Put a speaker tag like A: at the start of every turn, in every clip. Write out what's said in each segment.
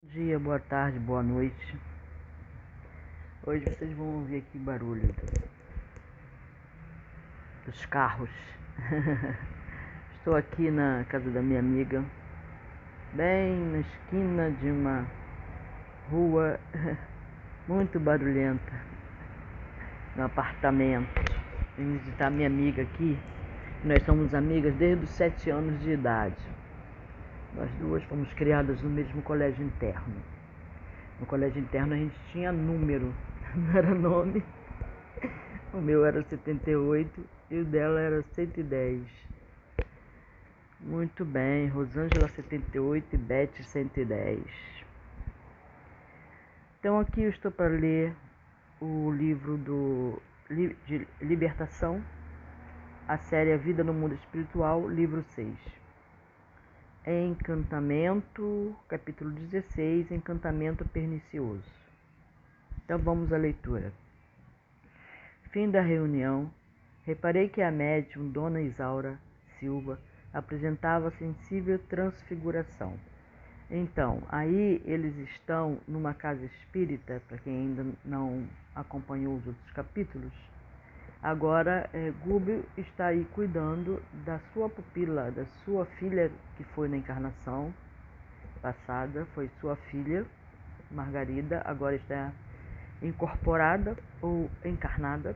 A: Bom dia, boa tarde, boa noite. Hoje vocês vão ouvir aqui barulho dos carros. Estou aqui na casa da minha amiga, bem na esquina de uma rua muito barulhenta, no apartamento. Vim visitar minha amiga aqui. Nós somos amigas desde os sete anos de idade. Nós duas fomos criadas no mesmo colégio interno. No colégio interno a gente tinha número, não era nome. O meu era 78 e o dela era 110. Muito bem, Rosângela 78 e Beth 110. Então aqui eu estou para ler o livro do, de Libertação, a série A Vida no Mundo Espiritual, livro 6. Encantamento, capítulo 16, Encantamento Pernicioso. Então vamos à leitura. Fim da reunião. Reparei que a médium Dona Isaura Silva apresentava sensível transfiguração. Então, aí eles estão numa casa espírita, para quem ainda não acompanhou os outros capítulos, Agora, é, está aí cuidando da sua pupila, da sua filha que foi na encarnação passada, foi sua filha, Margarida, agora está incorporada ou encarnada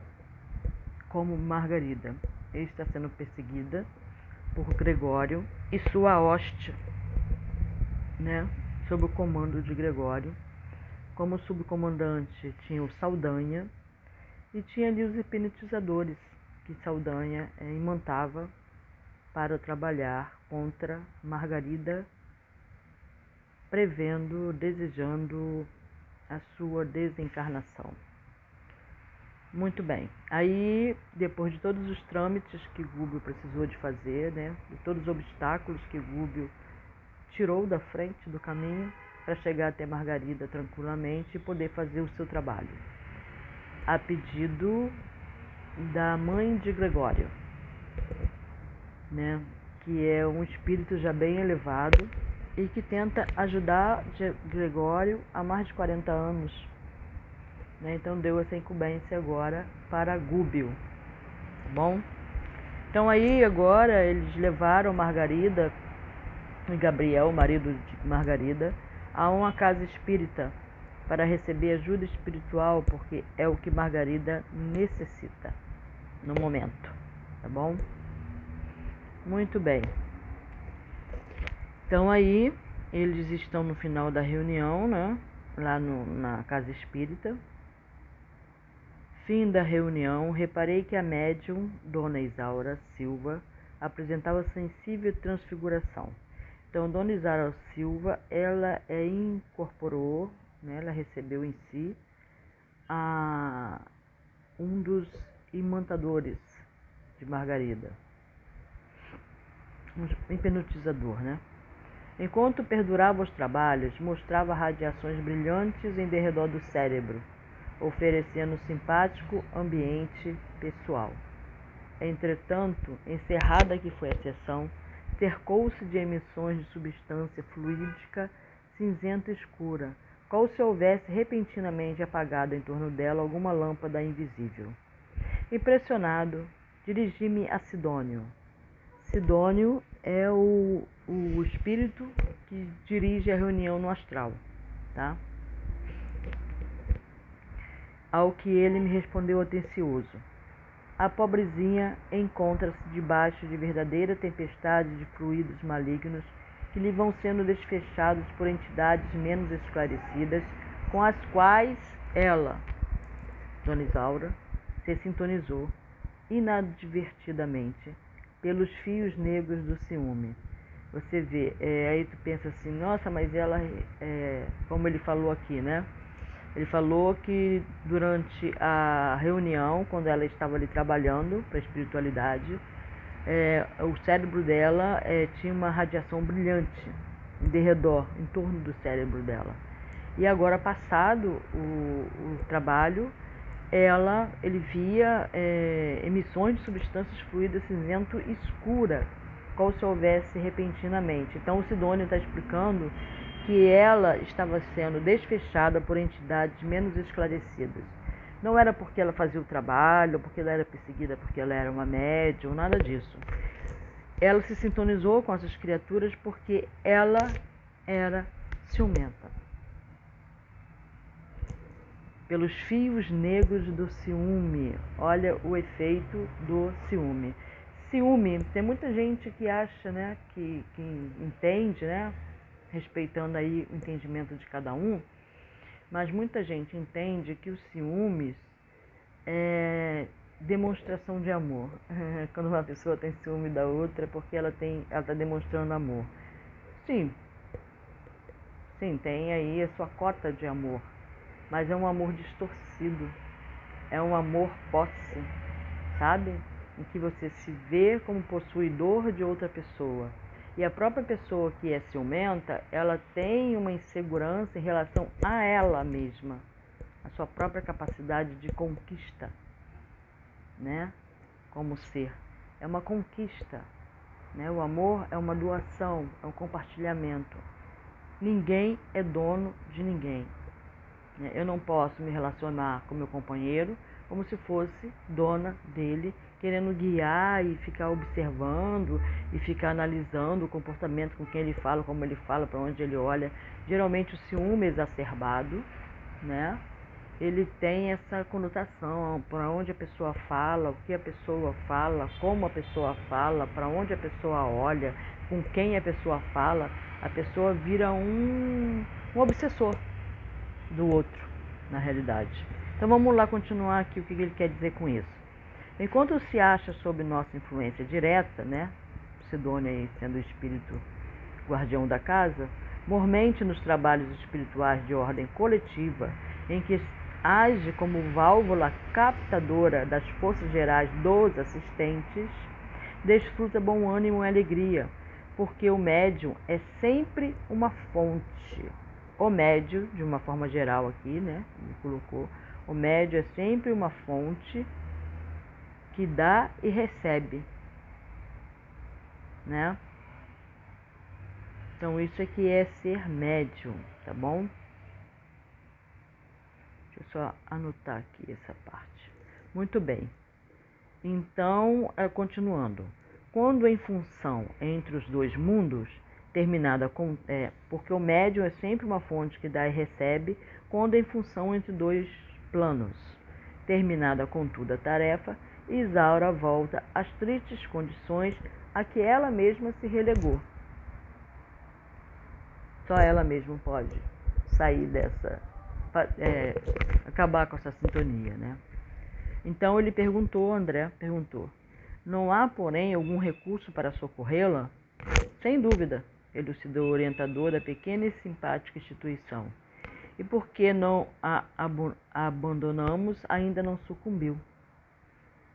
A: como Margarida. Ele está sendo perseguida por Gregório e sua hoste, né, sob o comando de Gregório. Como subcomandante tinha o Saldanha, e tinha ali os hipnotizadores que Saldanha é, imantava para trabalhar contra Margarida, prevendo, desejando a sua desencarnação. Muito bem. Aí, depois de todos os trâmites que Gúbio precisou de fazer, né, de todos os obstáculos que Gúbio tirou da frente do caminho para chegar até Margarida tranquilamente e poder fazer o seu trabalho a pedido da mãe de Gregório, né? que é um espírito já bem elevado e que tenta ajudar Gregório há mais de 40 anos. Né? Então deu essa incumbência agora para Gúbio. Tá bom? Então aí agora eles levaram Margarida e Gabriel, marido de Margarida, a uma casa espírita para receber ajuda espiritual, porque é o que Margarida necessita no momento, tá bom? Muito bem. Então aí eles estão no final da reunião, né? Lá no, na casa espírita. Fim da reunião, reparei que a médium, Dona Isaura Silva, apresentava sensível transfiguração. Então, Dona Isaura Silva, ela é, incorporou né, ela recebeu em si a, um dos imantadores de Margarida, um hipnotizador, né? Enquanto perdurava os trabalhos, mostrava radiações brilhantes em derredor do cérebro, oferecendo simpático ambiente pessoal. Entretanto, encerrada que foi a sessão, cercou-se de emissões de substância fluídica cinzenta escura, qual se houvesse repentinamente apagado em torno dela alguma lâmpada invisível. Impressionado, dirigi-me a Sidônio. Sidônio é o, o espírito que dirige a reunião no astral, tá? Ao que ele me respondeu atencioso. A pobrezinha encontra-se debaixo de verdadeira tempestade de fluidos malignos que lhe vão sendo desfechados por entidades menos esclarecidas, com as quais ela, Dona Isaura, se sintonizou inadvertidamente pelos fios negros do ciúme. Você vê, é, aí tu pensa assim, nossa, mas ela, é, como ele falou aqui, né? Ele falou que durante a reunião, quando ela estava ali trabalhando para a espiritualidade, é, o cérebro dela é, tinha uma radiação brilhante de redor, em torno do cérebro dela. E agora, passado o, o trabalho, ela, ele via é, emissões de substâncias fluidas cinzento escura, qual se houvesse repentinamente. Então, o Sidônio está explicando que ela estava sendo desfechada por entidades menos esclarecidas. Não era porque ela fazia o trabalho, porque ela era perseguida, porque ela era uma médium, nada disso. Ela se sintonizou com essas criaturas porque ela era ciumenta. Pelos fios negros do ciúme. Olha o efeito do ciúme. Ciúme, tem muita gente que acha, né, que, que entende, né, respeitando aí o entendimento de cada um, mas muita gente entende que o ciúmes é demonstração de amor. Quando uma pessoa tem ciúme da outra, é porque ela tem, ela está demonstrando amor. Sim, sim, tem aí a sua cota de amor, mas é um amor distorcido, é um amor posse, sabe? Em que você se vê como possuidor de outra pessoa e a própria pessoa que é ciumenta, ela tem uma insegurança em relação a ela mesma, a sua própria capacidade de conquista, né? Como ser. É uma conquista, né? O amor é uma doação, é um compartilhamento. Ninguém é dono de ninguém. Né? Eu não posso me relacionar com meu companheiro como se fosse dona dele querendo guiar e ficar observando e ficar analisando o comportamento com quem ele fala, como ele fala, para onde ele olha. Geralmente o ciúme exacerbado, né? Ele tem essa conotação para onde a pessoa fala, o que a pessoa fala, como a pessoa fala, para onde a pessoa olha, com quem a pessoa fala, a pessoa vira um, um obsessor do outro, na realidade. Então vamos lá continuar aqui o que ele quer dizer com isso. Enquanto se acha sob nossa influência direta, né, Sidônia aí sendo o espírito guardião da casa, mormente nos trabalhos espirituais de ordem coletiva, em que age como válvula captadora das forças gerais dos assistentes, desfruta bom ânimo e alegria, porque o médium é sempre uma fonte. O médio, de uma forma geral aqui, né, ele colocou, o médio é sempre uma fonte que dá e recebe, né? Então isso aqui é ser médium, tá bom? Deixa eu só anotar aqui essa parte. Muito bem. Então, é, continuando. Quando em função entre os dois mundos, terminada com. É, porque o médium é sempre uma fonte que dá e recebe, quando em função entre dois planos, terminada contudo a tarefa, Isaura volta às tristes condições a que ela mesma se relegou. Só ela mesma pode sair dessa, é, acabar com essa sintonia, né? Então ele perguntou, André perguntou, não há, porém, algum recurso para socorrê-la? Sem dúvida, elucidou o orientador da pequena e simpática instituição. E porque não a abandonamos, ainda não sucumbiu.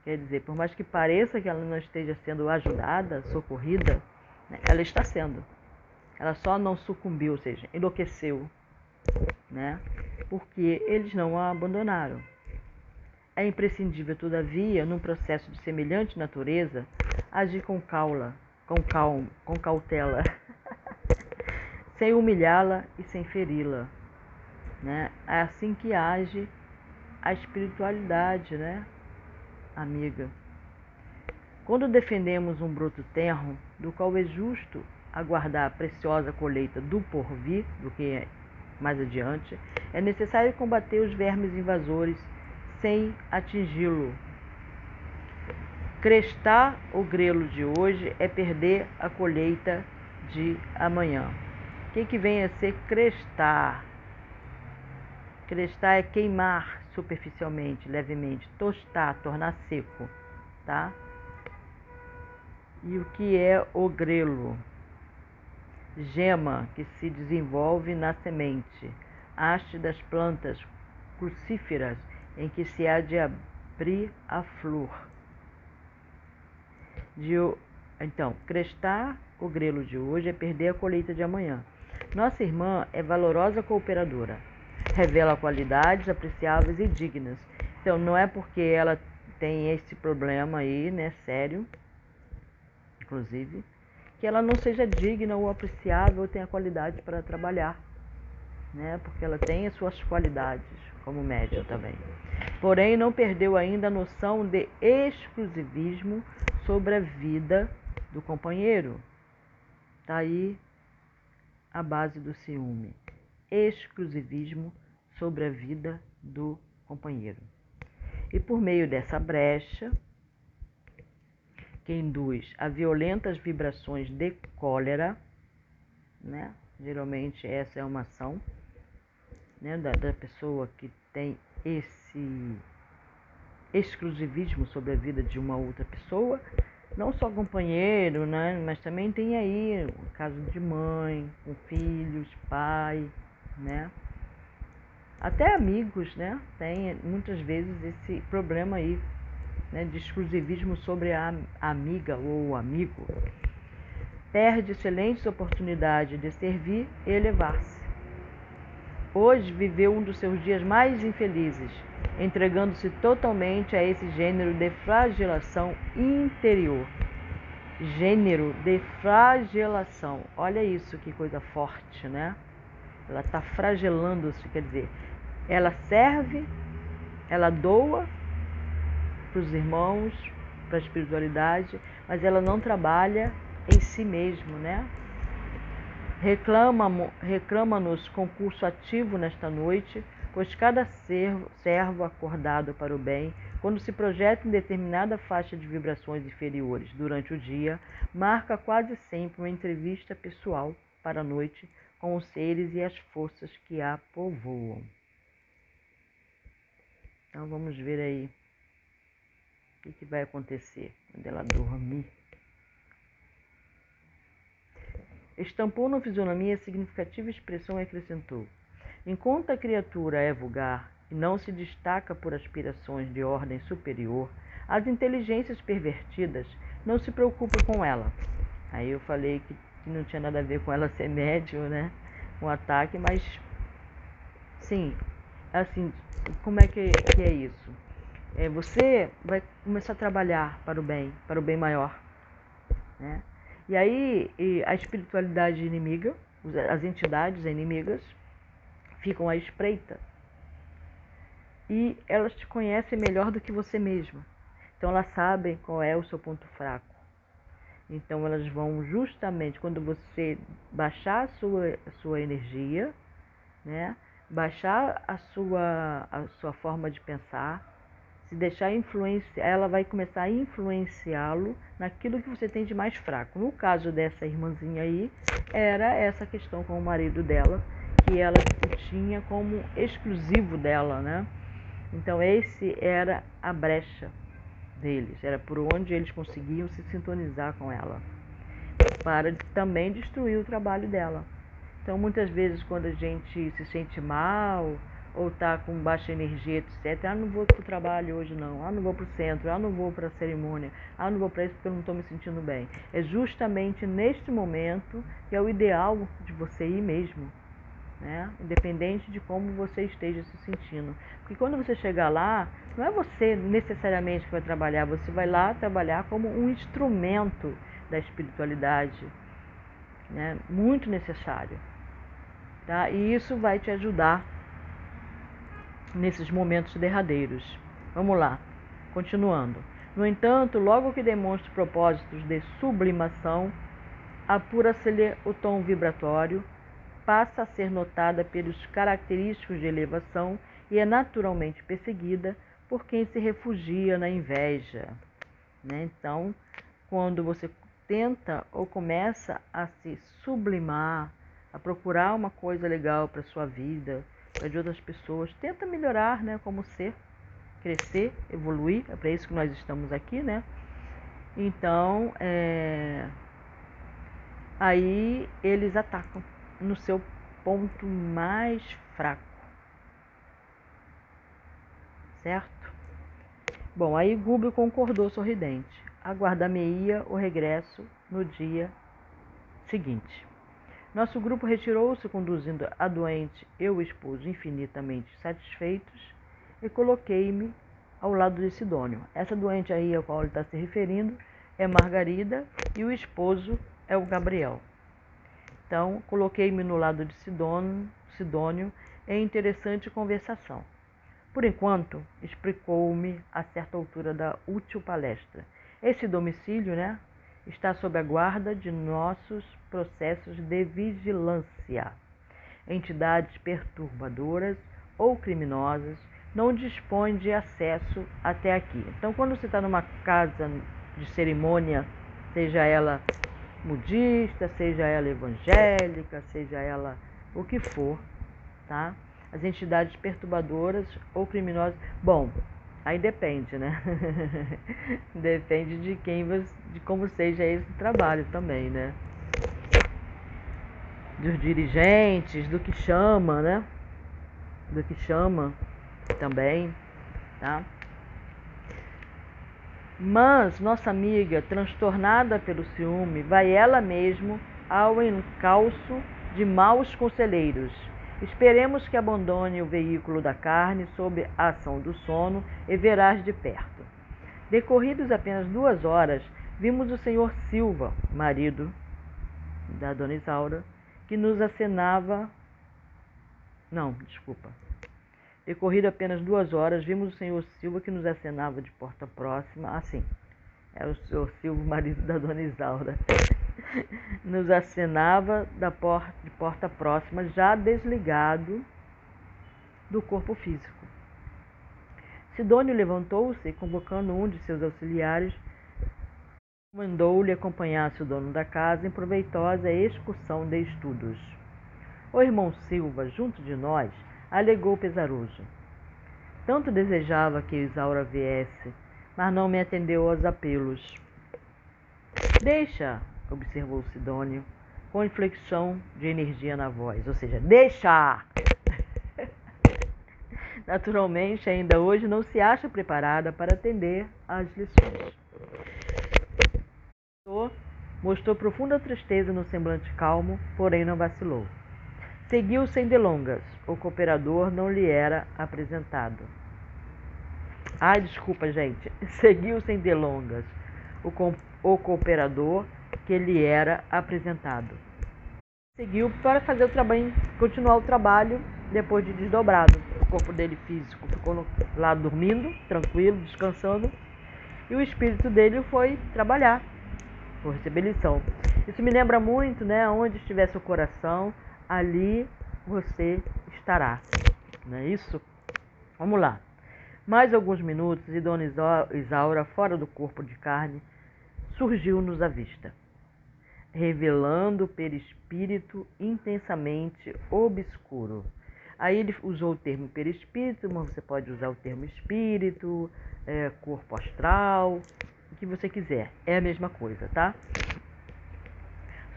A: Quer dizer, por mais que pareça que ela não esteja sendo ajudada, socorrida, né, ela está sendo. Ela só não sucumbiu, ou seja, enlouqueceu, né? Porque eles não a abandonaram. É imprescindível, todavia, num processo de semelhante natureza, agir com caula, com calma, com cautela, sem humilhá-la e sem feri-la. Né? É assim que age a espiritualidade, né? amiga. Quando defendemos um broto terro, do qual é justo aguardar a preciosa colheita do porvir, do que é mais adiante, é necessário combater os vermes invasores sem atingi-lo. Crestar o grelo de hoje é perder a colheita de amanhã. Que, que vem a ser crestar? Crestar é queimar superficialmente, levemente, tostar, tornar seco, tá? E o que é o grelo? Gema que se desenvolve na semente, haste das plantas crucíferas em que se há de abrir a flor. De, então, crestar o grelo de hoje é perder a colheita de amanhã. Nossa irmã é valorosa cooperadora revela qualidades apreciáveis e dignas. Então, não é porque ela tem esse problema aí, né, sério, inclusive, que ela não seja digna ou apreciável ou tenha qualidade para trabalhar, né? Porque ela tem as suas qualidades como médium também. Porém, não perdeu ainda a noção de exclusivismo sobre a vida do companheiro. Tá aí a base do ciúme. Exclusivismo sobre a vida do companheiro. E por meio dessa brecha, que induz a violentas vibrações de cólera, né? Geralmente essa é uma ação né? da, da pessoa que tem esse exclusivismo sobre a vida de uma outra pessoa, não só companheiro, né? Mas também tem aí o caso de mãe, com filhos, pai, né? Até amigos, né? Tem muitas vezes esse problema aí né, de exclusivismo sobre a amiga ou amigo, perde excelentes oportunidades de servir e elevar-se. Hoje viveu um dos seus dias mais infelizes, entregando-se totalmente a esse gênero de flagelação interior. Gênero de flagelação. Olha isso, que coisa forte, né? Ela está flagelando-se, quer dizer, ela serve, ela doa, para os irmãos, para a espiritualidade, mas ela não trabalha em si mesmo, né? Reclama-nos reclama concurso ativo nesta noite, pois cada servo, servo acordado para o bem, quando se projeta em determinada faixa de vibrações inferiores durante o dia, marca quase sempre uma entrevista pessoal para a noite com os seres e as forças que a povoam. Então vamos ver aí o que, que vai acontecer quando ela dormir? Estampou na fisionomia significativa expressão e acrescentou: Enquanto a criatura é vulgar e não se destaca por aspirações de ordem superior, as inteligências pervertidas não se preocupam com ela. Aí eu falei que, não tinha nada a ver com ela ser médio, né? Um ataque, mas sim, assim, como é que, que é isso? é, você vai começar a trabalhar para o bem, para o bem maior. Né? E aí e a espiritualidade inimiga, as entidades inimigas, ficam à espreita. E elas te conhecem melhor do que você mesma. Então elas sabem qual é o seu ponto fraco. Então elas vão justamente quando você baixar a sua, a sua energia, né? baixar a sua, a sua forma de pensar, se deixar influenciar, ela vai começar a influenciá-lo naquilo que você tem de mais fraco. No caso dessa irmãzinha aí, era essa questão com o marido dela, que ela tinha como exclusivo dela, né? Então esse era a brecha deles, era por onde eles conseguiam se sintonizar com ela, para também destruir o trabalho dela. Então muitas vezes quando a gente se sente mal, ou está com baixa energia, etc. Ah, não vou para o trabalho hoje não. Ah, não vou para o centro. Ah, não vou para a cerimônia. Ah, não vou para isso porque eu não estou me sentindo bem. É justamente neste momento que é o ideal de você ir mesmo. Né? Independente de como você esteja se sentindo. Porque quando você chegar lá, não é você necessariamente que vai trabalhar, você vai lá trabalhar como um instrumento da espiritualidade, né? muito necessário. Tá? E isso vai te ajudar nesses momentos derradeiros. Vamos lá, continuando. No entanto, logo que demonstra propósitos de sublimação, apura-se-lhe o tom vibratório, passa a ser notada pelos característicos de elevação e é naturalmente perseguida por quem se refugia na inveja. Né? Então, quando você tenta ou começa a se sublimar, a procurar uma coisa legal para sua vida, é de outras pessoas. Tenta melhorar, né, como ser, crescer, evoluir. É para isso que nós estamos aqui, né? Então, é... aí eles atacam no seu ponto mais fraco. Certo? Bom, aí Gúbio concordou sorridente. Aguardar-me-ia o regresso no dia seguinte. Nosso grupo retirou-se, conduzindo a doente e o esposo infinitamente satisfeitos, e coloquei-me ao lado de Sidônio. Essa doente aí a qual ele está se referindo é Margarida e o esposo é o Gabriel. Então, coloquei-me no lado de Sidônio, Sidônio em interessante conversação. Por enquanto, explicou-me a certa altura da útil palestra. Esse domicílio, né, está sob a guarda de nossos processos de vigilância. Entidades perturbadoras ou criminosas não dispõem de acesso até aqui. Então, quando você está numa casa de cerimônia, seja ela budista, seja ela evangélica, seja ela o que for, tá? As entidades perturbadoras ou criminosas. Bom, aí depende, né? depende de quem você, de como seja esse trabalho também, né? Dos dirigentes, do que chama, né? Do que chama também, tá? Mas nossa amiga, transtornada pelo ciúme, vai ela mesmo ao encalço de maus conselheiros. Esperemos que abandone o veículo da carne sob a ação do sono e verás de perto. Decorridos apenas duas horas, vimos o senhor Silva, marido da dona Isaura, que nos acenava. Não, desculpa. Decorrido apenas duas horas, vimos o senhor Silva que nos acenava de porta próxima. Assim, é o senhor Silva, marido da dona Isaura. nos acenava da porta, de porta próxima, já desligado do corpo físico. Sidônio levantou-se convocando um de seus auxiliares, mandou-lhe acompanhasse o dono da casa em proveitosa excursão de estudos. O irmão Silva, junto de nós, alegou pesaroso. Tanto desejava que Isaura viesse, mas não me atendeu aos apelos. Deixa, observou Sidônio, com inflexão de energia na voz, ou seja, deixa! Naturalmente, ainda hoje não se acha preparada para atender às lições. Mostrou profunda tristeza no semblante calmo, porém não vacilou. Seguiu sem delongas. O cooperador não lhe era apresentado. Ai, desculpa, gente. Seguiu sem delongas. O, o cooperador que lhe era apresentado. Seguiu para fazer o trabalho, continuar o trabalho depois de desdobrado. O corpo dele físico ficou lá dormindo, tranquilo, descansando, e o espírito dele foi trabalhar, foi receber lição. Isso me lembra muito, né? Onde estivesse o coração, ali você estará. Não é isso? Vamos lá. Mais alguns minutos e Dona Isaura, fora do corpo de carne, surgiu-nos à vista, revelando perispírito intensamente obscuro. Aí ele usou o termo perispírito, mas você pode usar o termo espírito, é, corpo astral, o que você quiser. É a mesma coisa, tá?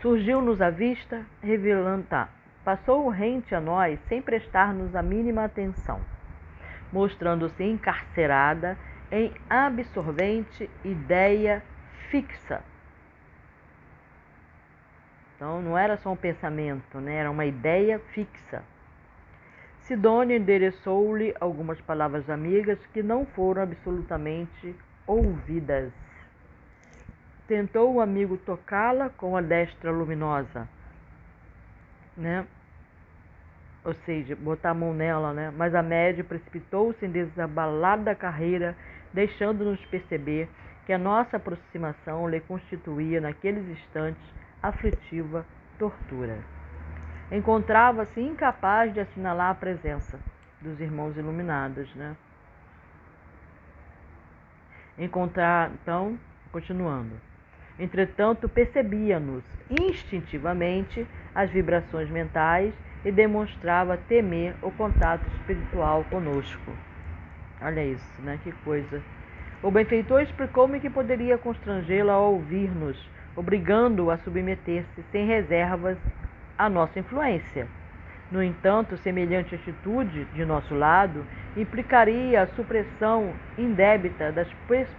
A: Surgiu-nos à vista, revelando, tá? Passou rente a nós sem prestar-nos a mínima atenção, mostrando-se encarcerada em absorvente ideia fixa. Então não era só um pensamento, né? era uma ideia fixa. Sidônia endereçou-lhe algumas palavras amigas que não foram absolutamente ouvidas. Tentou o amigo tocá-la com a destra luminosa né? Ou seja, botar a mão nela, né? Mas a média precipitou-se em desabalada carreira, deixando-nos perceber que a nossa aproximação lhe constituía, naqueles instantes, aflitiva tortura. Encontrava-se incapaz de assinalar a presença dos irmãos iluminados, né? Encontrar, então, continuando. Entretanto, percebia-nos instintivamente as vibrações mentais e demonstrava temer o contato espiritual conosco. Olha isso, né? Que coisa. O benfeitor explicou-me que poderia constrangê-la a ouvir-nos, obrigando-o a submeter-se sem reservas à nossa influência. No entanto, semelhante atitude de nosso lado implicaria a supressão indébita das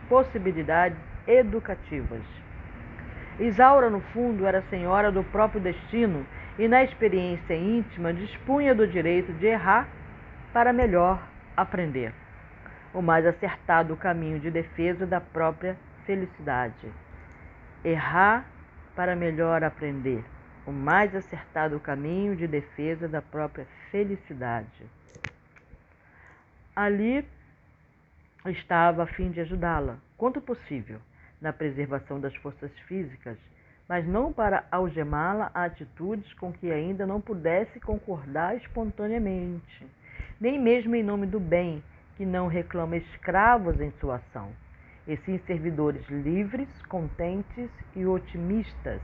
A: possibilidades educativas. Isaura, no fundo, era senhora do próprio destino e, na experiência íntima, dispunha do direito de errar para melhor aprender. O mais acertado caminho de defesa da própria felicidade. Errar para melhor aprender o mais acertado caminho de defesa da própria felicidade. Ali estava a fim de ajudá-la, quanto possível, na preservação das forças físicas, mas não para algemá-la a atitudes com que ainda não pudesse concordar espontaneamente, nem mesmo em nome do bem, que não reclama escravos em sua ação, e sim servidores livres, contentes e otimistas.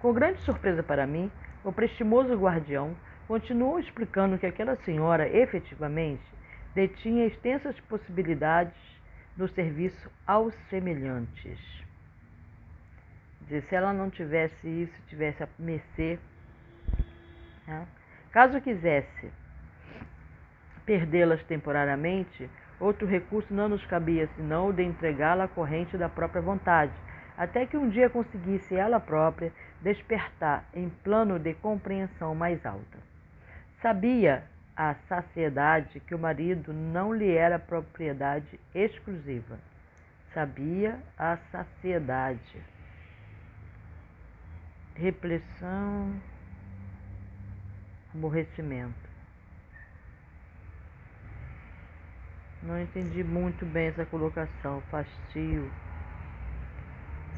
A: Com grande surpresa para mim, o prestimoso guardião continuou explicando que aquela senhora efetivamente detinha extensas possibilidades no serviço aos semelhantes. Se ela não tivesse isso, tivesse a mercê, né? caso quisesse perdê-las temporariamente, outro recurso não nos cabia senão o de entregá-la à corrente da própria vontade, até que um dia conseguisse ela própria despertar em plano de compreensão mais alta. Sabia a saciedade que o marido não lhe era propriedade exclusiva. Sabia a saciedade. Repressão, aborrecimento. Não entendi muito bem essa colocação. Fastio.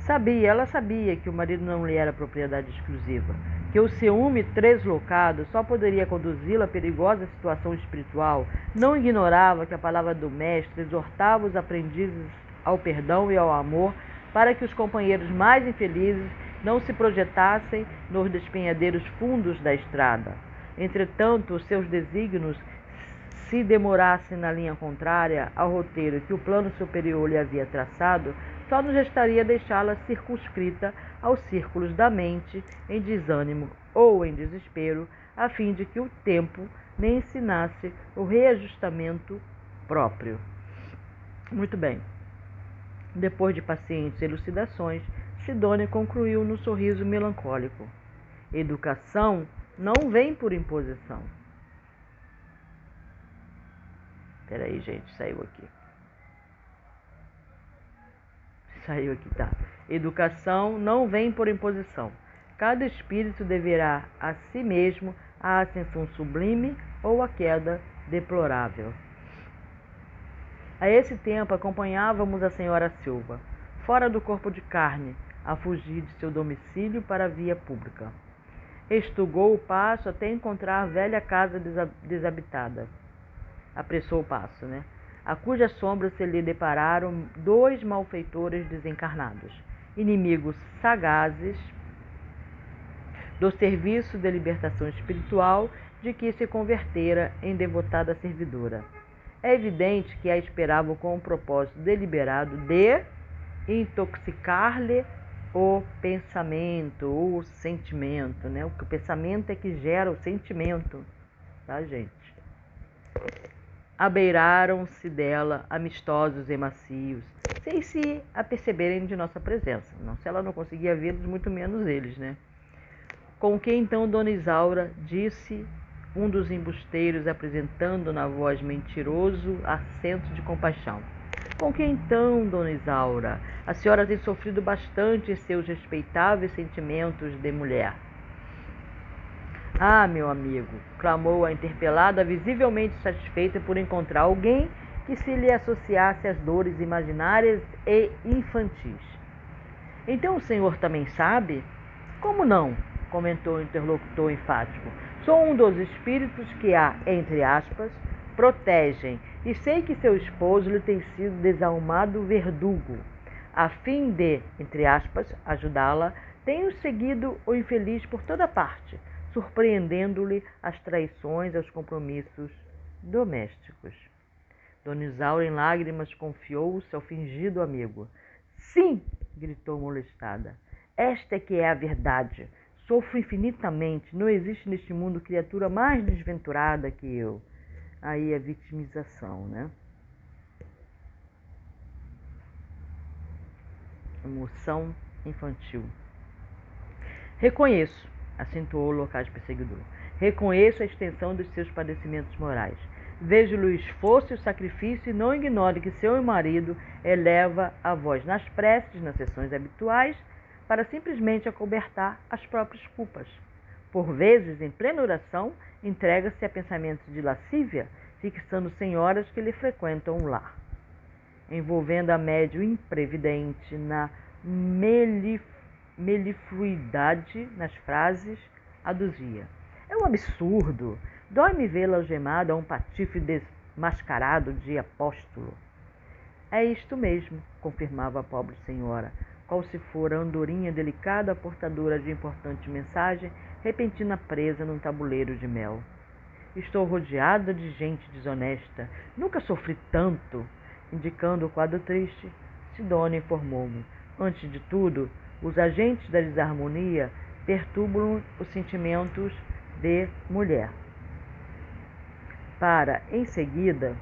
A: Sabia, ela sabia que o marido não lhe era propriedade exclusiva, que o ciúme translocado só poderia conduzi-la a perigosa situação espiritual. Não ignorava que a palavra do mestre exortava os aprendizes ao perdão e ao amor para que os companheiros mais infelizes não se projetassem nos despenhadeiros fundos da estrada. Entretanto, os seus desígnios se demorassem na linha contrária ao roteiro que o plano superior lhe havia traçado, só nos restaria deixá-la circunscrita aos círculos da mente em desânimo ou em desespero, a fim de que o tempo lhe ensinasse o reajustamento próprio. Muito bem. Depois de pacientes elucidações, Sidônia concluiu no sorriso melancólico: Educação não vem por imposição. Peraí, gente, saiu aqui. Saiu aqui, tá. Educação não vem por imposição. Cada espírito deverá a si mesmo a ascensão sublime ou a queda deplorável. A esse tempo acompanhávamos a senhora Silva, fora do corpo de carne, a fugir de seu domicílio para a via pública. Estugou o passo até encontrar a velha casa desabitada apressou o passo, né? A cuja sombra se lhe depararam dois malfeitores desencarnados, inimigos sagazes do serviço de libertação espiritual de que se convertera em devotada servidora. É evidente que a esperavam com o propósito deliberado de intoxicar-lhe o pensamento, o sentimento, né? O pensamento é que gera o sentimento, tá, gente? Abeiraram-se dela, amistosos e macios, sem se aperceberem de nossa presença. Não, se ela não conseguia vê-los, muito menos eles, né? Com que então Dona Isaura disse um dos embusteiros, apresentando na voz mentiroso acento de compaixão. Com que então, Dona Isaura, a senhora tem sofrido bastante seus respeitáveis sentimentos de mulher. Ah, meu amigo, clamou a interpelada, visivelmente satisfeita por encontrar alguém que se lhe associasse às dores imaginárias e infantis. Então o senhor também sabe? Como não? comentou o interlocutor enfático. Sou um dos espíritos que a, entre aspas, protegem e sei que seu esposo lhe tem sido desalmado verdugo. A fim de, entre aspas, ajudá-la, tenho seguido o infeliz por toda parte surpreendendo-lhe as traições aos compromissos domésticos. Dona Isaura, em lágrimas, confiou-se ao fingido amigo. Sim, gritou molestada. Esta é que é a verdade. Sofro infinitamente. Não existe neste mundo criatura mais desventurada que eu. Aí a vitimização, né? Emoção infantil. Reconheço acentuou o locais perseguidor. Reconheço a extensão dos seus padecimentos morais. Vejo-lhe o esforço e o sacrifício e não ignore que seu marido eleva a voz nas preces, nas sessões habituais, para simplesmente acobertar as próprias culpas. Por vezes, em plena oração, entrega-se a pensamentos de lascívia, fixando senhoras que lhe frequentam o lar. Envolvendo a médio imprevidente na melif melifluidade nas frases, aduzia. É um absurdo. Dói-me vê-la algemada a um patife desmascarado de apóstolo. É isto mesmo, confirmava a pobre senhora, qual se fora a andorinha delicada portadora de importante mensagem, repentina presa num tabuleiro de mel. Estou rodeada de gente desonesta. Nunca sofri tanto. Indicando o quadro triste, Sidônia informou-me. Antes de tudo, os agentes da desarmonia perturbam os sentimentos de mulher. Para, em seguida,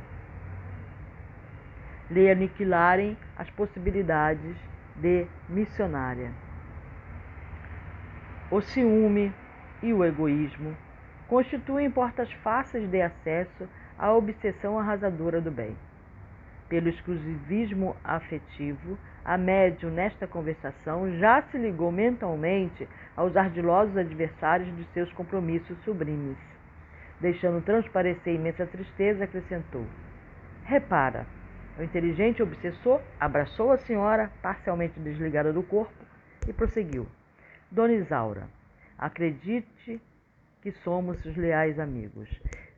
A: lhe aniquilarem as possibilidades de missionária. O ciúme e o egoísmo constituem portas fáceis de acesso à obsessão arrasadora do bem. Pelo exclusivismo afetivo, a médium, nesta conversação, já se ligou mentalmente aos ardilosos adversários de seus compromissos sublimes. Deixando transparecer imensa tristeza, acrescentou: Repara, o inteligente obsessor abraçou a senhora, parcialmente desligada do corpo, e prosseguiu: Dona Isaura, acredite que somos os leais amigos.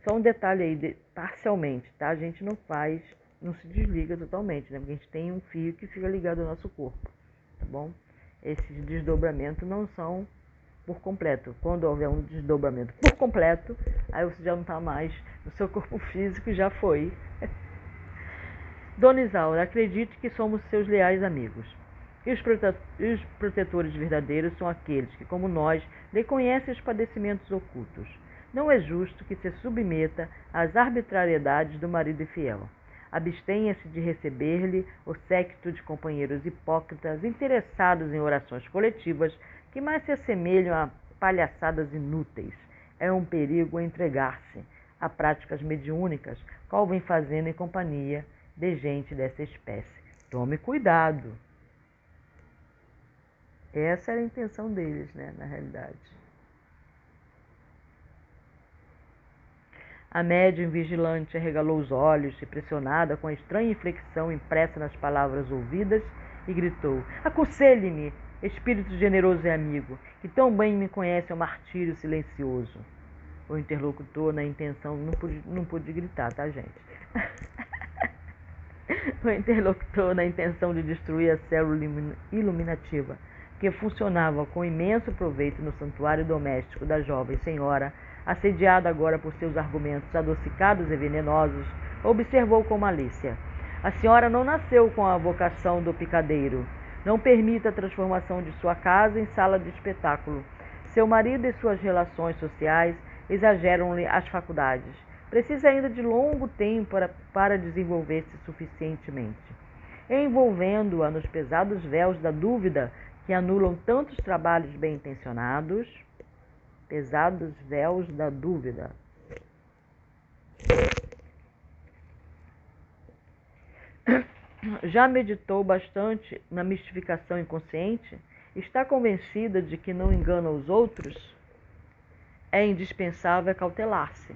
A: Só um detalhe aí, parcialmente, tá? A gente não faz não se desliga totalmente, né? Porque a gente tem um fio que fica ligado ao nosso corpo, tá bom? Esses desdobramentos não são por completo. Quando houver um desdobramento por completo, aí você já não está mais no seu corpo físico, já foi. Dona Isaura, acredite que somos seus leais amigos. E os, prote os protetores verdadeiros são aqueles que, como nós, reconhecem os padecimentos ocultos. Não é justo que se submeta às arbitrariedades do marido infiel. Abstenha-se de receber-lhe o séquito de companheiros hipócritas interessados em orações coletivas que mais se assemelham a palhaçadas inúteis. É um perigo entregar-se a práticas mediúnicas, qual vem fazendo em companhia de gente dessa espécie. Tome cuidado. Essa era a intenção deles, né, na realidade. A médium vigilante arregalou os olhos, impressionada com a estranha inflexão impressa nas palavras ouvidas, e gritou: Aconselhe-me, espírito generoso e amigo, que tão bem me conhece o martírio silencioso. O interlocutor, na intenção, não pude, não pude gritar, tá, gente? o interlocutor, na intenção de destruir a célula iluminativa, que funcionava com imenso proveito no santuário doméstico da jovem senhora, assediado agora por seus argumentos adocicados e venenosos, observou com malícia. A senhora não nasceu com a vocação do picadeiro. Não permita a transformação de sua casa em sala de espetáculo. Seu marido e suas relações sociais exageram-lhe as faculdades. Precisa ainda de longo tempo para, para desenvolver-se suficientemente. Envolvendo-a nos pesados véus da dúvida que anulam tantos trabalhos bem intencionados, pesados véus da dúvida. Já meditou bastante na mistificação inconsciente? Está convencida de que não engana os outros? É indispensável cautelar-se.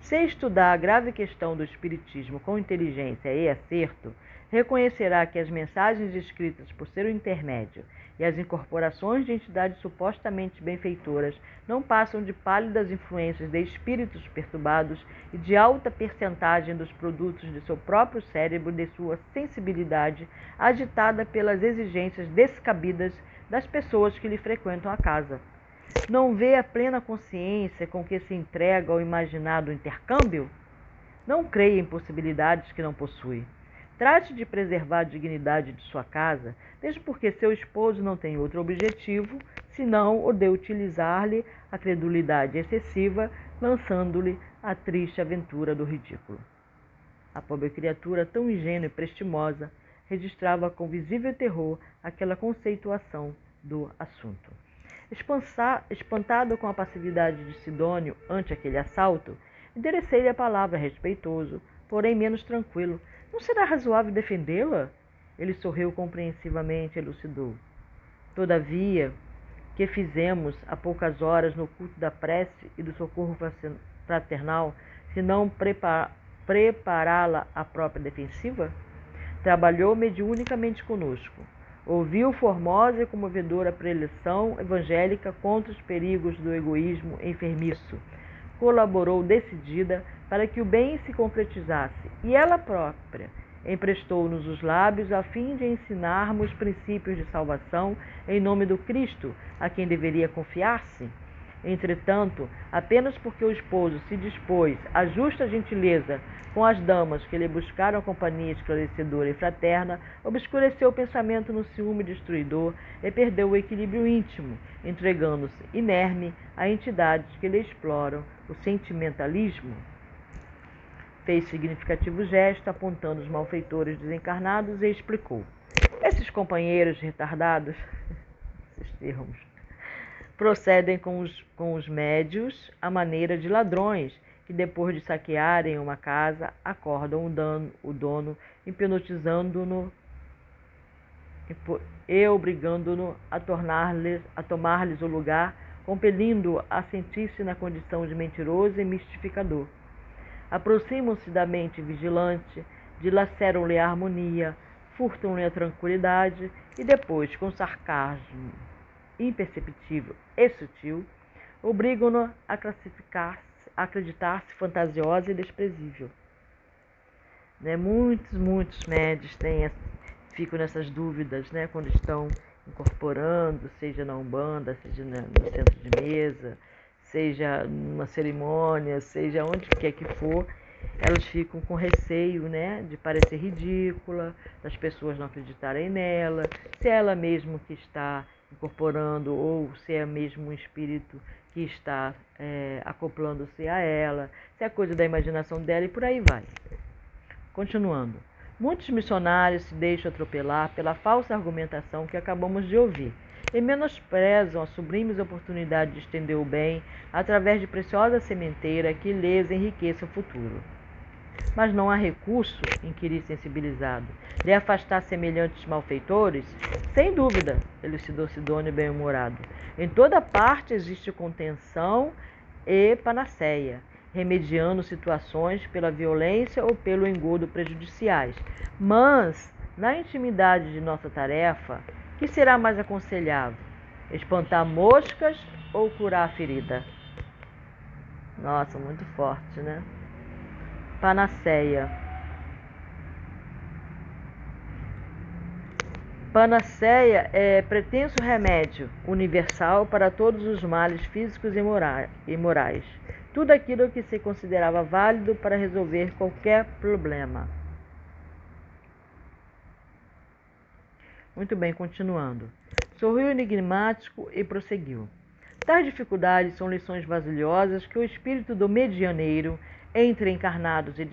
A: Se estudar a grave questão do Espiritismo com inteligência e acerto, reconhecerá que as mensagens escritas por seu intermédio e as incorporações de entidades supostamente benfeitoras não passam de pálidas influências de espíritos perturbados e de alta percentagem dos produtos de seu próprio cérebro de sua sensibilidade agitada pelas exigências descabidas das pessoas que lhe frequentam a casa. Não vê a plena consciência com que se entrega ao imaginado intercâmbio? Não creia em possibilidades que não possui. Trate de preservar a dignidade de sua casa, mesmo porque seu esposo não tem outro objetivo senão o de utilizar-lhe a credulidade excessiva, lançando-lhe a triste aventura do ridículo. A pobre criatura, tão ingênua e prestimosa, registrava com visível terror aquela conceituação do assunto. Espantado com a passividade de Sidônio ante aquele assalto, Enderecei-lhe a palavra, respeitoso, porém menos tranquilo. Não será razoável defendê-la? Ele sorriu compreensivamente, elucidou. Todavia, que fizemos há poucas horas no culto da prece e do socorro fraternal, se não prepará-la à própria defensiva? Trabalhou mediunicamente conosco. Ouviu formosa e comovedora preleção evangélica contra os perigos do egoísmo enfermiço. Colaborou decidida para que o bem se concretizasse e ela própria emprestou-nos os lábios a fim de ensinarmos princípios de salvação em nome do Cristo, a quem deveria confiar-se. Entretanto, apenas porque o esposo se dispôs à justa gentileza com as damas que lhe buscaram companhia esclarecedora e fraterna, obscureceu o pensamento no ciúme destruidor e perdeu o equilíbrio íntimo, entregando-se inerme a entidades que lhe exploram o sentimentalismo. Fez significativo gesto apontando os malfeitores desencarnados e explicou: Esses companheiros retardados, esses termos, procedem com os, com os médios à maneira de ladrões que, depois de saquearem uma casa, acordam o, dano, o dono, hipnotizando-no e obrigando-no a, a tomar-lhes o lugar, compelindo-o a sentir-se na condição de mentiroso e mistificador. Aproximam-se da mente vigilante, dilaceram-lhe a harmonia, furtam-lhe a tranquilidade e depois, com sarcasmo imperceptível e sutil, obrigam-no a classificar-se, a acreditar-se fantasiosa e desprezível. Né? Muitos, muitos médios têm, ficam nessas dúvidas né? quando estão incorporando, seja na Umbanda, seja no centro de mesa, seja numa cerimônia, seja onde quer que for, elas ficam com receio, né, de parecer ridícula, das pessoas não acreditarem nela, se é ela mesmo que está incorporando ou se é mesmo um espírito que está é, acoplando-se a ela, se é coisa da imaginação dela e por aí vai. Continuando. Muitos missionários se deixam atropelar pela falsa argumentação que acabamos de ouvir e menosprezam a sublimes oportunidade de estender o bem através de preciosa sementeira que lhes enriqueça o futuro. Mas não há recurso, inquiri sensibilizado, de afastar semelhantes malfeitores? Sem dúvida, elucidou Sidônio bem-humorado. Em toda parte existe contenção e panaceia, remediando situações pela violência ou pelo engodo prejudiciais. Mas, na intimidade de nossa tarefa, que será mais aconselhável? Espantar moscas ou curar a ferida? Nossa, muito forte, né? Panaceia. Panaceia é pretenso remédio universal para todos os males físicos e morais. Tudo aquilo que se considerava válido para resolver qualquer problema. Muito bem, continuando. Sorriu enigmático e prosseguiu. Tais dificuldades são lições vasilhosas que o espírito do medianeiro, entre encarnados e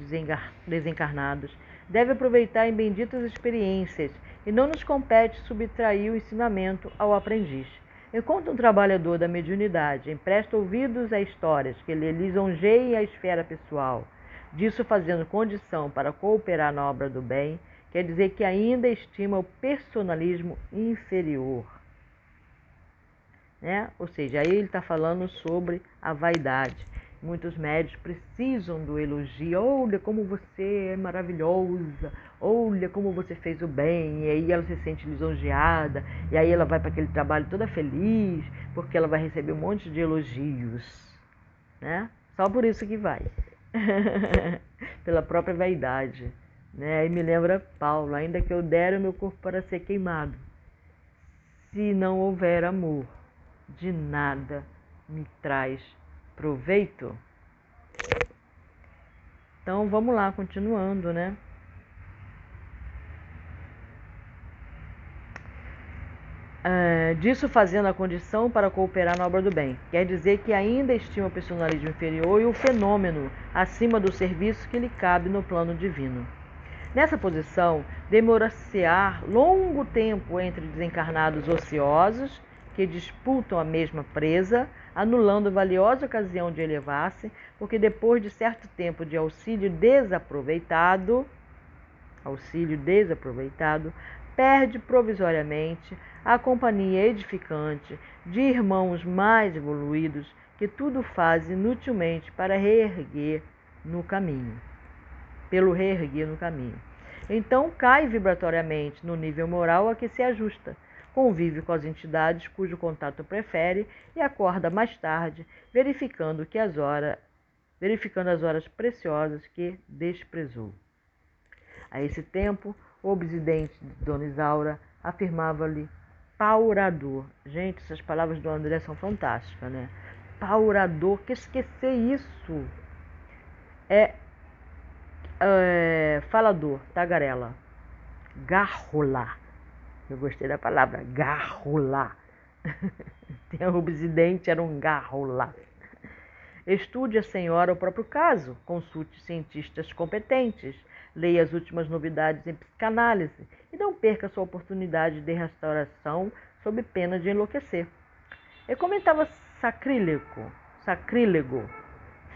A: desencarnados, deve aproveitar em benditas experiências e não nos compete subtrair o ensinamento ao aprendiz. Enquanto um trabalhador da mediunidade empresta ouvidos a histórias que lhe lisonjeiem a esfera pessoal, disso fazendo condição para cooperar na obra do bem, quer dizer que ainda estima o personalismo inferior. Né? Ou seja, aí ele está falando sobre a vaidade. Muitos médicos precisam do elogio. Olha como você é maravilhosa. Olha como você fez o bem. E aí ela se sente lisonjeada. E aí ela vai para aquele trabalho toda feliz, porque ela vai receber um monte de elogios. Né? Só por isso que vai. Pela própria vaidade. Né? E me lembra Paulo, ainda que eu dera o meu corpo para ser queimado, se não houver amor, de nada me traz proveito. Então vamos lá, continuando, né? Uh, disso fazendo a condição para cooperar na obra do bem. Quer dizer que ainda estima o personalismo inferior e o fenômeno acima do serviço que lhe cabe no plano divino. Nessa posição, demora-se-á longo tempo entre desencarnados ociosos que disputam a mesma presa, anulando valiosa ocasião de elevar-se, porque depois de certo tempo de auxílio desaproveitado, auxílio desaproveitado, perde provisoriamente a companhia edificante de irmãos mais evoluídos que tudo faz inutilmente para reerguer no caminho, pelo reerguer no caminho. Então cai vibratoriamente no nível moral a que se ajusta, convive com as entidades cujo contato prefere e acorda mais tarde, verificando que as horas, verificando as horas preciosas que desprezou. A esse tempo, o obsidente de Dona Isaura afirmava-lhe paurador. Gente, essas palavras do André são fantásticas, né? Paurador, que esquecer isso. É, é falador, tagarela. Garrola. Eu gostei da palavra, garrola. Tem o obsidente, era um garrola. Estude a senhora o próprio caso, consulte cientistas competentes, leia as últimas novidades em psicanálise e não perca sua oportunidade de restauração sob pena de enlouquecer. Eu comentava sacrílego, sacrílego.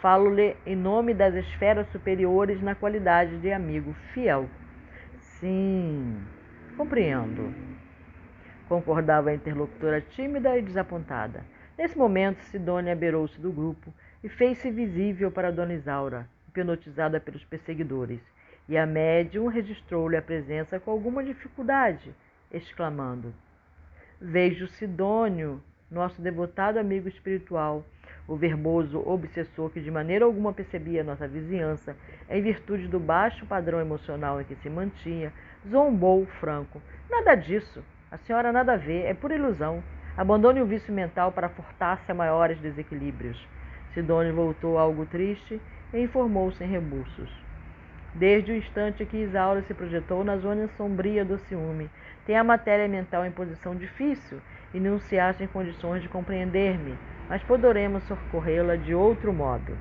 A: Falo-lhe em nome das esferas superiores na qualidade de amigo fiel. Sim, compreendo. Concordava a interlocutora tímida e desapontada. Nesse momento, Sidônia beirou-se do grupo e fez-se visível para Dona Isaura, hipnotizada pelos perseguidores, e a médium registrou-lhe a presença com alguma dificuldade, exclamando: Vejo Sidônio, nosso devotado amigo espiritual, o verboso obsessor que de maneira alguma percebia nossa vizinhança, em virtude do baixo padrão emocional em que se mantinha, zombou Franco. Nada disso. A senhora nada vê, é pura ilusão. Abandone o vício mental para furtar-se a maiores desequilíbrios. Sidônio voltou algo triste e informou-se em rebuços. Desde o instante que Isaura se projetou na zona sombria do ciúme, tem a matéria mental em posição difícil e não se acha em condições de compreender-me, mas poderemos socorrê-la de outro modo.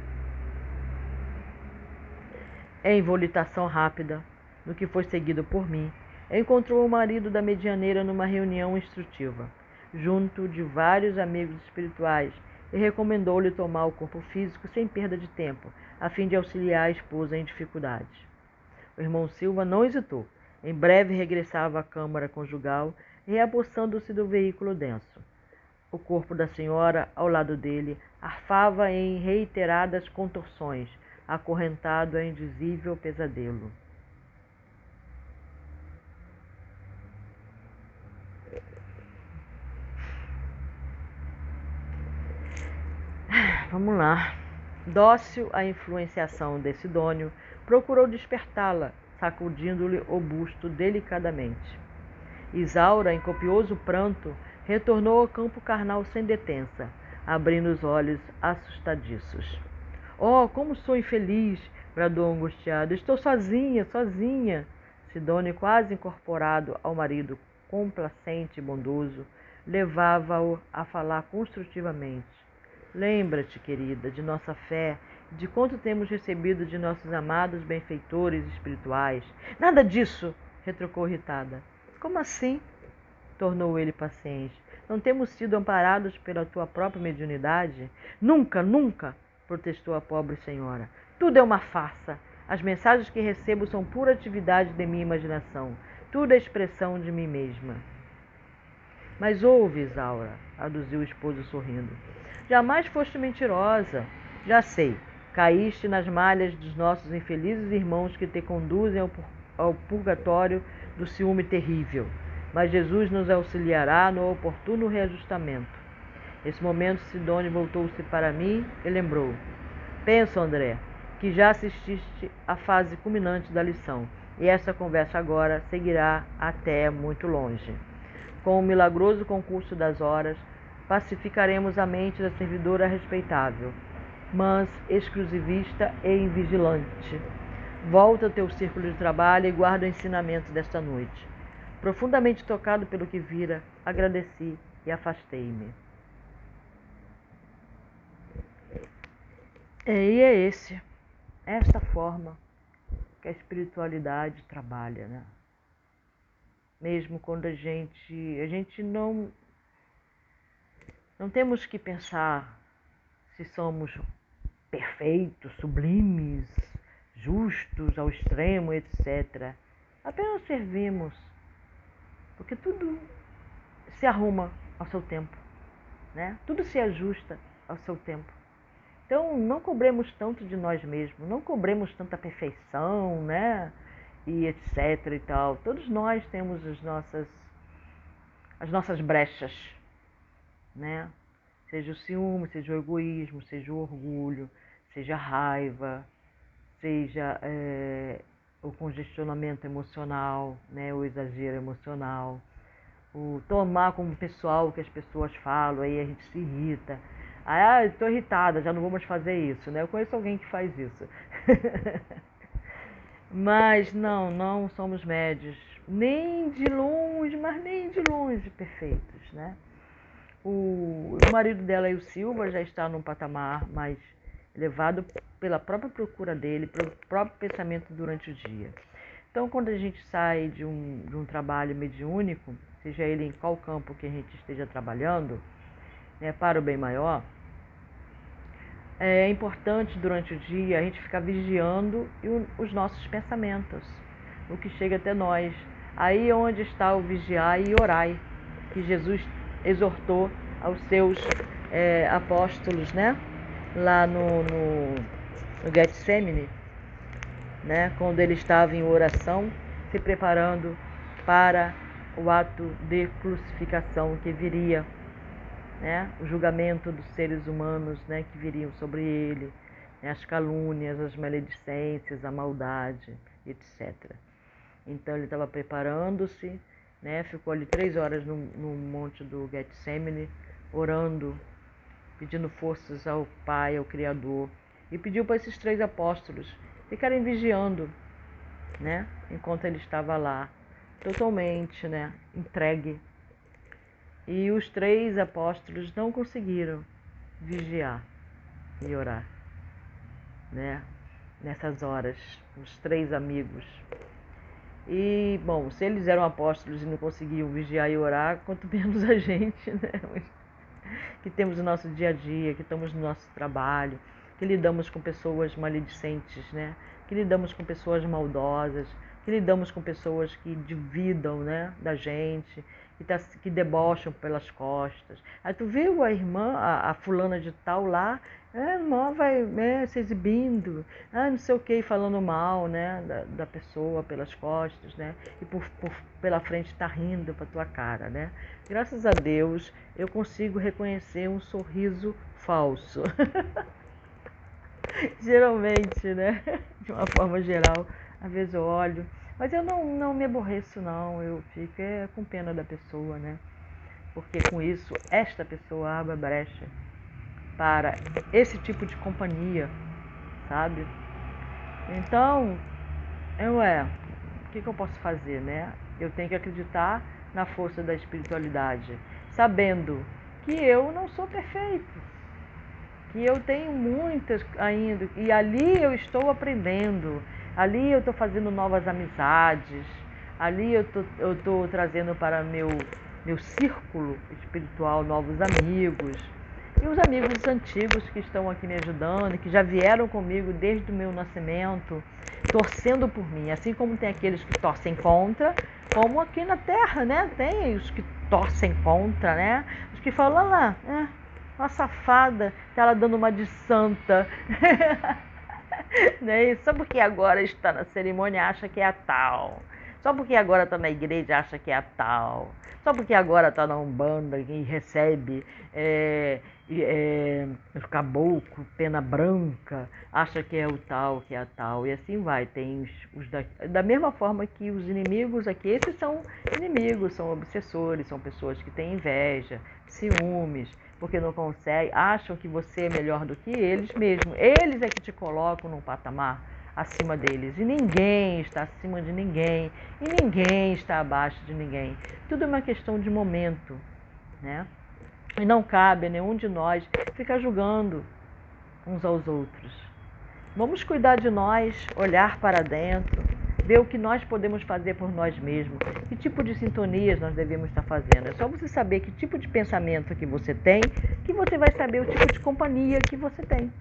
A: Em volitação rápida, no que foi seguido por mim, encontrou o marido da medianeira numa reunião instrutiva, junto de vários amigos espirituais e recomendou-lhe tomar o corpo físico sem perda de tempo, a fim de auxiliar a esposa em dificuldades. O irmão Silva não hesitou. Em breve regressava à câmara conjugal, reapossando-se do veículo denso. O corpo da senhora, ao lado dele, arfava em reiteradas contorções, acorrentado a indizível pesadelo. Vamos lá. Dócil à influenciação de Sidônio, procurou despertá-la, sacudindo-lhe o busto delicadamente. Isaura, em copioso pranto, retornou ao campo carnal sem detença, abrindo os olhos assustadiços. Oh, como sou infeliz! bradou angustiado. Estou sozinha, sozinha. Sidônio, quase incorporado ao marido complacente e bondoso, levava-o a falar construtivamente. Lembra-te, querida, de nossa fé, de quanto temos recebido de nossos amados benfeitores espirituais. Nada disso, retrucou irritada. Como assim? tornou ele paciente. Não temos sido amparados pela tua própria mediunidade? Nunca, nunca, protestou a pobre senhora. Tudo é uma farsa. As mensagens que recebo são pura atividade de minha imaginação. Tudo é expressão de mim mesma. Mas ouve, Isaura, aduziu o esposo sorrindo. Jamais foste mentirosa. Já sei, caíste nas malhas dos nossos infelizes irmãos que te conduzem ao purgatório do ciúme terrível. Mas Jesus nos auxiliará no oportuno reajustamento. Nesse momento, Sidônia voltou-se para mim e lembrou: Penso, André, que já assististe à fase culminante da lição, e essa conversa agora seguirá até muito longe. Com o milagroso concurso das horas, pacificaremos a mente da servidora respeitável, mas exclusivista e invigilante. Volta ao teu círculo de trabalho e guarda o ensinamento desta noite. Profundamente tocado pelo que vira, agradeci e afastei-me. E é esse, esta forma que a espiritualidade trabalha, né? Mesmo quando a gente, a gente não não temos que pensar se somos perfeitos, sublimes, justos ao extremo, etc. Apenas servimos, porque tudo se arruma ao seu tempo, né? Tudo se ajusta ao seu tempo. Então, não cobremos tanto de nós mesmos, não cobremos tanta perfeição, né? E etc e tal. Todos nós temos as nossas as nossas brechas, né? Seja o ciúme, seja o egoísmo, seja o orgulho, seja a raiva, seja é, o congestionamento emocional, né, o exagero emocional, o tomar como pessoal o que as pessoas falam, aí a gente se irrita. Ah, estou irritada, já não vou mais fazer isso, né? Eu conheço alguém que faz isso. mas não, não somos médios, nem de longe, mas nem de longe perfeitos, né? O, o marido dela, o Silva, já está num patamar mais levado pela própria procura dele, pelo próprio pensamento durante o dia. Então, quando a gente sai de um, de um trabalho mediúnico, seja ele em qual campo que a gente esteja trabalhando, né, para o bem maior, é importante durante o dia a gente ficar vigiando os nossos pensamentos, o que chega até nós. Aí é onde está o vigiar e orai, que Jesus exortou aos seus é, apóstolos, né? Lá no, no, no Getsemane, né, quando ele estava em oração, se preparando para o ato de crucificação que viria, né, o julgamento dos seres humanos né, que viriam sobre ele, né, as calúnias, as maledicências, a maldade, etc. Então ele estava preparando-se, né, ficou ali três horas no, no monte do Getsemane, orando pedindo forças ao Pai, ao Criador, e pediu para esses três apóstolos ficarem vigiando, né, enquanto ele estava lá, totalmente, né, entregue. E os três apóstolos não conseguiram vigiar e orar, né, nessas horas, os três amigos. E, bom, se eles eram apóstolos e não conseguiam vigiar e orar, quanto menos a gente, né? Que temos no nosso dia a dia, que estamos no nosso trabalho, que lidamos com pessoas maledicentes, né? que lidamos com pessoas maldosas, que lidamos com pessoas que dividam né, da gente, que, tá, que debocham pelas costas. Aí tu viu a irmã, a, a fulana de tal lá, é, irmã vai né, se exibindo, ah, não sei o que, falando mal né, da, da pessoa pelas costas, né? E por, por pela frente está rindo para tua cara, né? Graças a Deus eu consigo reconhecer um sorriso falso. Geralmente, né? De uma forma geral, às vezes eu olho mas eu não, não me aborreço, não. Eu fico é, com pena da pessoa, né? Porque com isso, esta pessoa abre brecha para esse tipo de companhia, sabe? Então, eu é, o que, que eu posso fazer, né? Eu tenho que acreditar na força da espiritualidade, sabendo que eu não sou perfeito, que eu tenho muitas ainda, e ali eu estou aprendendo, Ali eu estou fazendo novas amizades, ali eu tô, estou trazendo para meu, meu círculo espiritual novos amigos. E os amigos antigos que estão aqui me ajudando, que já vieram comigo desde o meu nascimento, torcendo por mim. Assim como tem aqueles que torcem contra, como aqui na Terra, né? Tem os que torcem contra, né? Os que falam, lá, é, uma safada, tá ela dando uma de santa. né? Só porque agora está na cerimônia acha que é a tal. Só porque agora está na igreja acha que é a tal. Só porque agora está na Umbanda e recebe é, é, caboclo, pena branca, acha que é o tal, que é a tal. E assim vai. Tem os, os da, da mesma forma que os inimigos aqui, esses são inimigos, são obsessores, são pessoas que têm inveja, ciúmes porque não conseguem, acham que você é melhor do que eles mesmo. Eles é que te colocam num patamar acima deles. E ninguém está acima de ninguém. E ninguém está abaixo de ninguém. Tudo é uma questão de momento. Né? E não cabe a nenhum de nós ficar julgando uns aos outros. Vamos cuidar de nós, olhar para dentro, ver o que nós podemos fazer por nós mesmos, que tipo de sintonias nós devemos estar fazendo. É só você saber que tipo de pensamento que você tem, que você vai saber o tipo de companhia que você tem.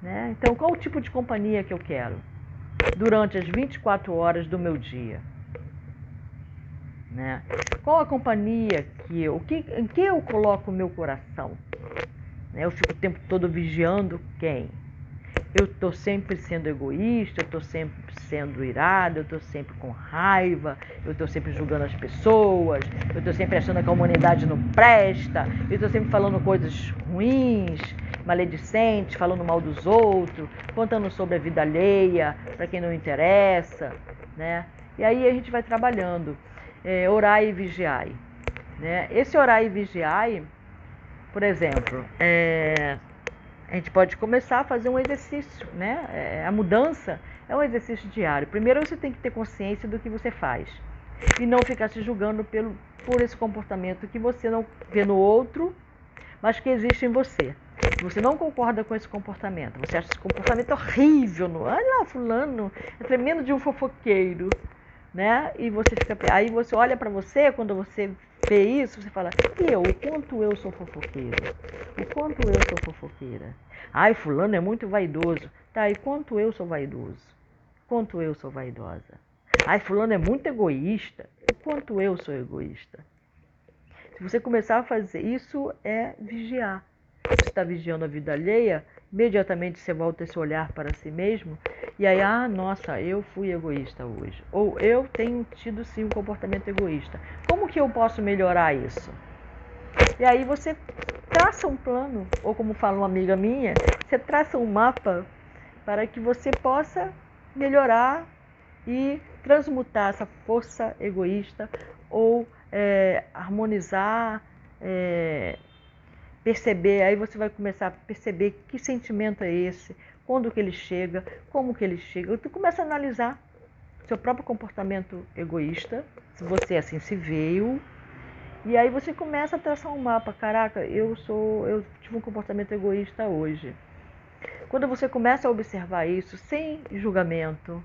A: Né? Então, qual o tipo de companhia que eu quero durante as 24 horas do meu dia? Né? Qual a companhia que eu, que, em que eu coloco o meu coração? Né? Eu fico o tempo todo vigiando quem? Eu estou sempre sendo egoísta, eu estou sempre sendo irado, eu estou sempre com raiva, eu estou sempre julgando as pessoas, eu estou sempre achando que a humanidade não presta, eu estou sempre falando coisas ruins, maledicentes, falando mal dos outros, contando sobre a vida alheia para quem não interessa, né? E aí a gente vai trabalhando, é, orai e vigiai. Né? Esse orar e vigiai, por exemplo, é, a gente pode começar a fazer um exercício, né? É, a mudança é um exercício diário. Primeiro você tem que ter consciência do que você faz e não ficar se julgando pelo, por esse comportamento que você não vê no outro, mas que existe em você. Você não concorda com esse comportamento, você acha esse comportamento horrível, no, olha lá, fulano, é tremendo de um fofoqueiro, né? E você fica, aí você olha para você, quando você vê isso, você fala, eu, o quanto eu sou fofoqueira? O quanto eu sou fofoqueira? Ai, fulano é muito vaidoso. Tá, e quanto eu sou vaidoso? Quanto eu sou vaidosa? Ai, fulano é muito egoísta. E quanto eu sou egoísta? Se você começar a fazer isso, é vigiar. Você está vigiando a vida alheia, imediatamente você volta esse olhar para si mesmo e aí, ah, nossa, eu fui egoísta hoje. Ou eu tenho tido sim um comportamento egoísta. Como que eu posso melhorar isso? E aí você traça um plano, ou como fala uma amiga minha, você traça um mapa para que você possa melhorar e transmutar essa força egoísta ou é, harmonizar, é, perceber, aí você vai começar a perceber que sentimento é esse, quando que ele chega, como que ele chega. Tu começa a analisar seu próprio comportamento egoísta, se você assim se veio, e aí você começa a traçar um mapa. Caraca, eu sou, eu tive um comportamento egoísta hoje. Quando você começa a observar isso sem julgamento,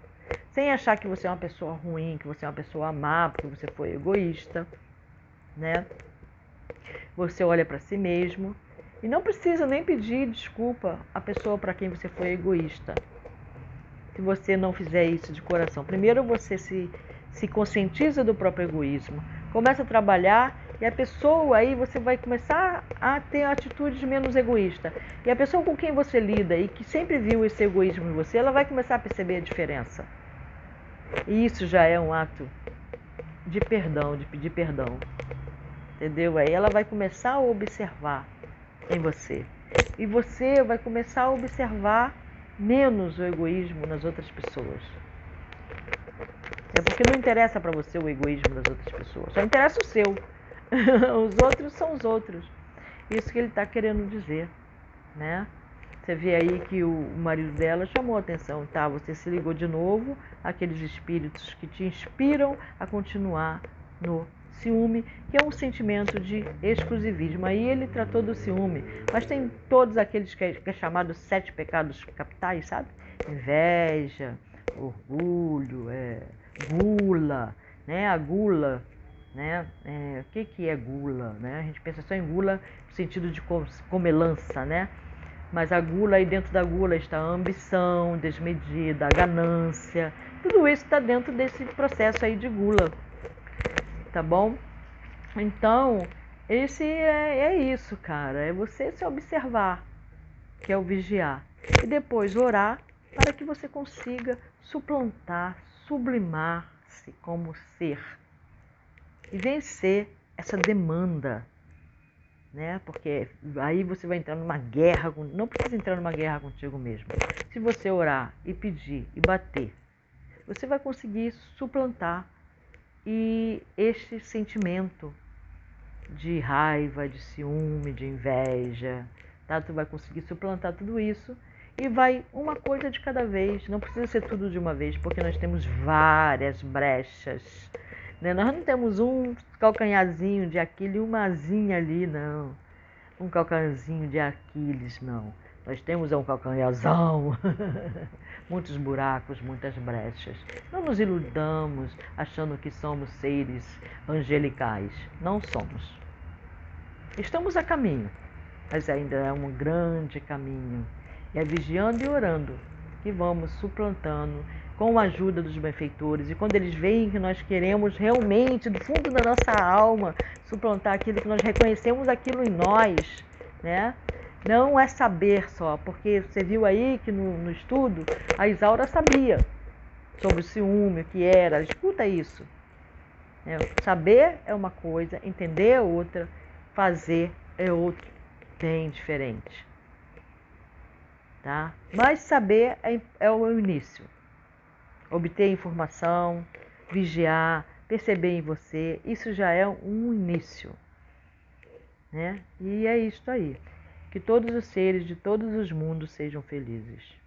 A: sem achar que você é uma pessoa ruim, que você é uma pessoa má, porque você foi egoísta, né? Você olha para si mesmo e não precisa nem pedir desculpa à pessoa para quem você foi egoísta. Se você não fizer isso de coração. Primeiro você se, se conscientiza do próprio egoísmo. Começa a trabalhar e a pessoa aí você vai começar a ter atitudes menos egoísta. E a pessoa com quem você lida e que sempre viu esse egoísmo em você, ela vai começar a perceber a diferença. E isso já é um ato de perdão, de pedir perdão. Entendeu? Aí ela vai começar a observar em você. E você vai começar a observar menos o egoísmo nas outras pessoas. É porque não interessa para você o egoísmo das outras pessoas, só interessa o seu. os outros são os outros. Isso que ele está querendo dizer, né? Você vê aí que o marido dela chamou a atenção, tá? Você se ligou de novo àqueles espíritos que te inspiram a continuar no ciúme, que é um sentimento de exclusivismo. Aí ele tratou do ciúme, mas tem todos aqueles que é, que é chamado sete pecados capitais, sabe? Inveja, orgulho, é, gula, né? A gula, né? É, o que, que é gula, né? A gente pensa só em gula no sentido de comelança, né? Mas a gula, aí dentro da gula está a ambição desmedida, a ganância, tudo isso está dentro desse processo aí de gula tá bom? Então, esse é, é isso, cara. É você se observar, que é o vigiar. E depois orar para que você consiga suplantar, sublimar-se como ser e vencer essa demanda, né? Porque aí você vai entrar numa guerra, não precisa entrar numa guerra contigo mesmo. Se você orar e pedir e bater, você vai conseguir suplantar e este sentimento de raiva, de ciúme, de inveja, tá? Tu vai conseguir suplantar tudo isso e vai uma coisa de cada vez. Não precisa ser tudo de uma vez, porque nós temos várias brechas. Né? Nós não temos um calcanharzinho de Aquiles e uma ali, não. Um calcanharzinho de Aquiles, não. Nós temos um calcanharzão, muitos buracos, muitas brechas. Não nos iludamos achando que somos seres angelicais. Não somos. Estamos a caminho, mas ainda é um grande caminho. É vigiando e orando que vamos suplantando com a ajuda dos benfeitores. E quando eles veem que nós queremos realmente, do fundo da nossa alma, suplantar aquilo que nós reconhecemos aquilo em nós, né? Não é saber só, porque você viu aí que no, no estudo a Isaura sabia sobre o ciúme, o que era. Escuta isso. É, saber é uma coisa, entender é outra, fazer é outra, bem diferente. Tá? Mas saber é, é o início. Obter informação, vigiar, perceber em você, isso já é um início. Né? E é isso aí. Que todos os seres de todos os mundos sejam felizes.